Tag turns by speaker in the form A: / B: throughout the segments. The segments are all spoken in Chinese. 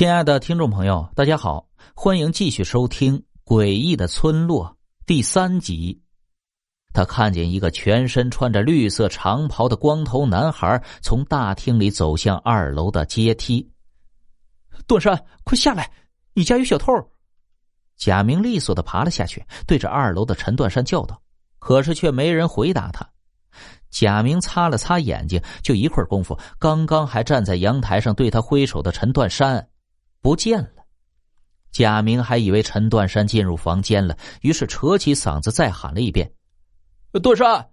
A: 亲爱的听众朋友，大家好，欢迎继续收听《诡异的村落》第三集。他看见一个全身穿着绿色长袍的光头男孩从大厅里走向二楼的阶梯。
B: 段山，快下来！你家有小偷！
A: 贾明利索的爬了下去，对着二楼的陈段山叫道，可是却没人回答他。贾明擦了擦眼睛，就一会儿功夫，刚刚还站在阳台上对他挥手的陈段山。不见了，贾明还以为陈段山进入房间了，于是扯起嗓子再喊了一遍：“
B: 段山，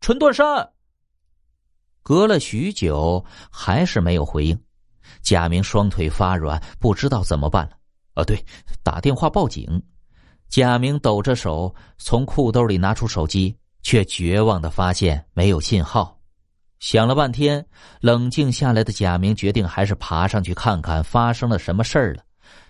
B: 陈段山。”
A: 隔了许久，还是没有回应。贾明双腿发软，不知道怎么办了。啊，对，打电话报警。贾明抖着手从裤兜里拿出手机，却绝望的发现没有信号。想了半天，冷静下来的贾明决定还是爬上去看看发生了什么事儿了。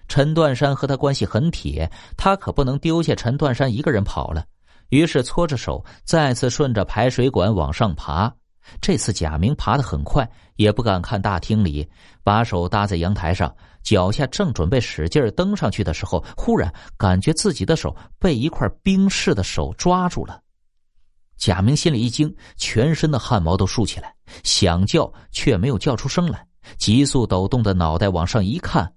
A: 陈段山和他关系很铁，他可不能丢下陈段山一个人跑了。于是搓着手，再次顺着排水管往上爬。这次贾明爬得很快，也不敢看大厅里，把手搭在阳台上，脚下正准备使劲登上去的时候，忽然感觉自己的手被一块冰似的手抓住了。贾明心里一惊，全身的汗毛都竖起来，想叫却没有叫出声来。急速抖动的脑袋往上一看，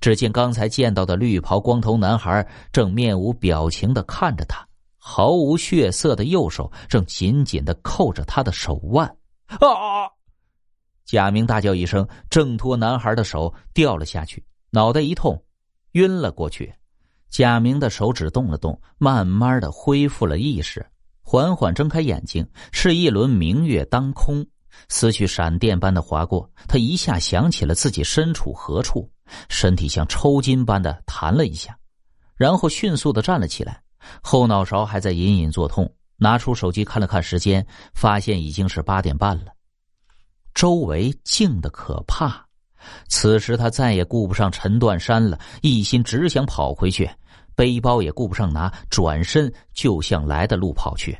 A: 只见刚才见到的绿袍光头男孩正面无表情的看着他，毫无血色的右手正紧紧的扣着他的手腕。啊！贾明大叫一声，挣脱男孩的手，掉了下去，脑袋一痛，晕了过去。贾明的手指动了动，慢慢的恢复了意识。缓缓睁开眼睛，是一轮明月当空，思绪闪电般的划过。他一下想起了自己身处何处，身体像抽筋般的弹了一下，然后迅速的站了起来。后脑勺还在隐隐作痛，拿出手机看了看时间，发现已经是八点半了。周围静的可怕，此时他再也顾不上陈断山了，一心只想跑回去。背包也顾不上拿，转身就向来的路跑去。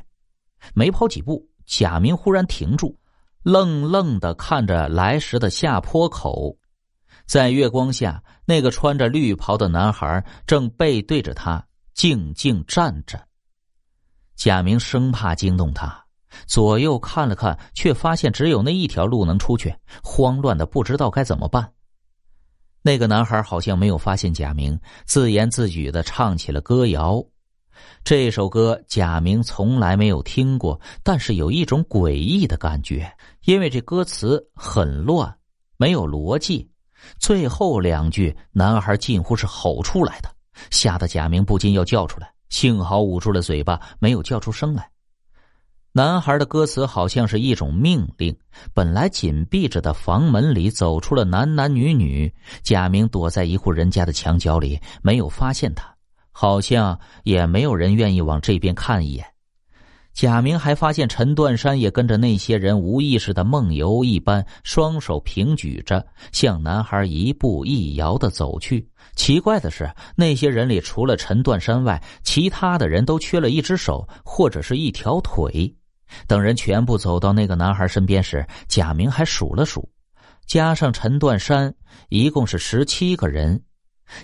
A: 没跑几步，贾明忽然停住，愣愣的看着来时的下坡口。在月光下，那个穿着绿袍的男孩正背对着他，静静站着。贾明生怕惊动他，左右看了看，却发现只有那一条路能出去，慌乱的不知道该怎么办。那个男孩好像没有发现贾明，自言自语的唱起了歌谣。这首歌贾明从来没有听过，但是有一种诡异的感觉，因为这歌词很乱，没有逻辑。最后两句，男孩近乎是吼出来的，吓得贾明不禁要叫出来，幸好捂住了嘴巴，没有叫出声来。男孩的歌词好像是一种命令。本来紧闭着的房门里走出了男男女女。贾明躲在一户人家的墙角里，没有发现他，好像也没有人愿意往这边看一眼。贾明还发现陈断山也跟着那些人无意识的梦游一般，双手平举着，向男孩一步一摇的走去。奇怪的是，那些人里除了陈断山外，其他的人都缺了一只手或者是一条腿。等人全部走到那个男孩身边时，贾明还数了数，加上陈断山，一共是十七个人。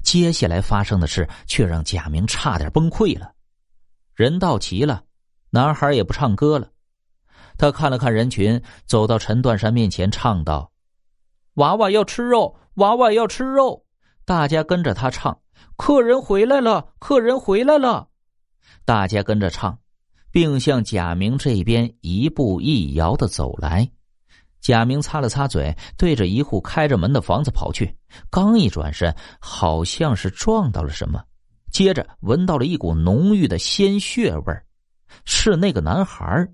A: 接下来发生的事却让贾明差点崩溃了。人到齐了，男孩也不唱歌了。他看了看人群，走到陈断山面前，唱道：“娃娃要吃肉，娃娃要吃肉。”大家跟着他唱：“客人回来了，客人回来了。”大家跟着唱。并向贾明这边一步一摇的走来，贾明擦了擦嘴，对着一户开着门的房子跑去。刚一转身，好像是撞到了什么，接着闻到了一股浓郁的鲜血味是那个男孩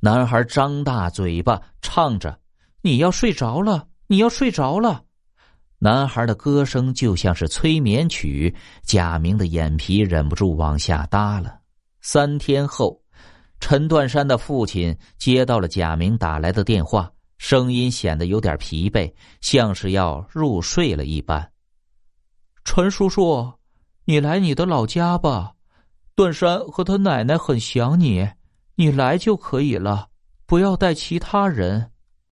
A: 男孩张大嘴巴唱着：“你要睡着了，你要睡着了。”男孩的歌声就像是催眠曲，贾明的眼皮忍不住往下耷了。三天后，陈断山的父亲接到了贾明打来的电话，声音显得有点疲惫，像是要入睡了一般。
B: 陈叔叔，你来你的老家吧，段山和他奶奶很想你，你来就可以了，不要带其他人。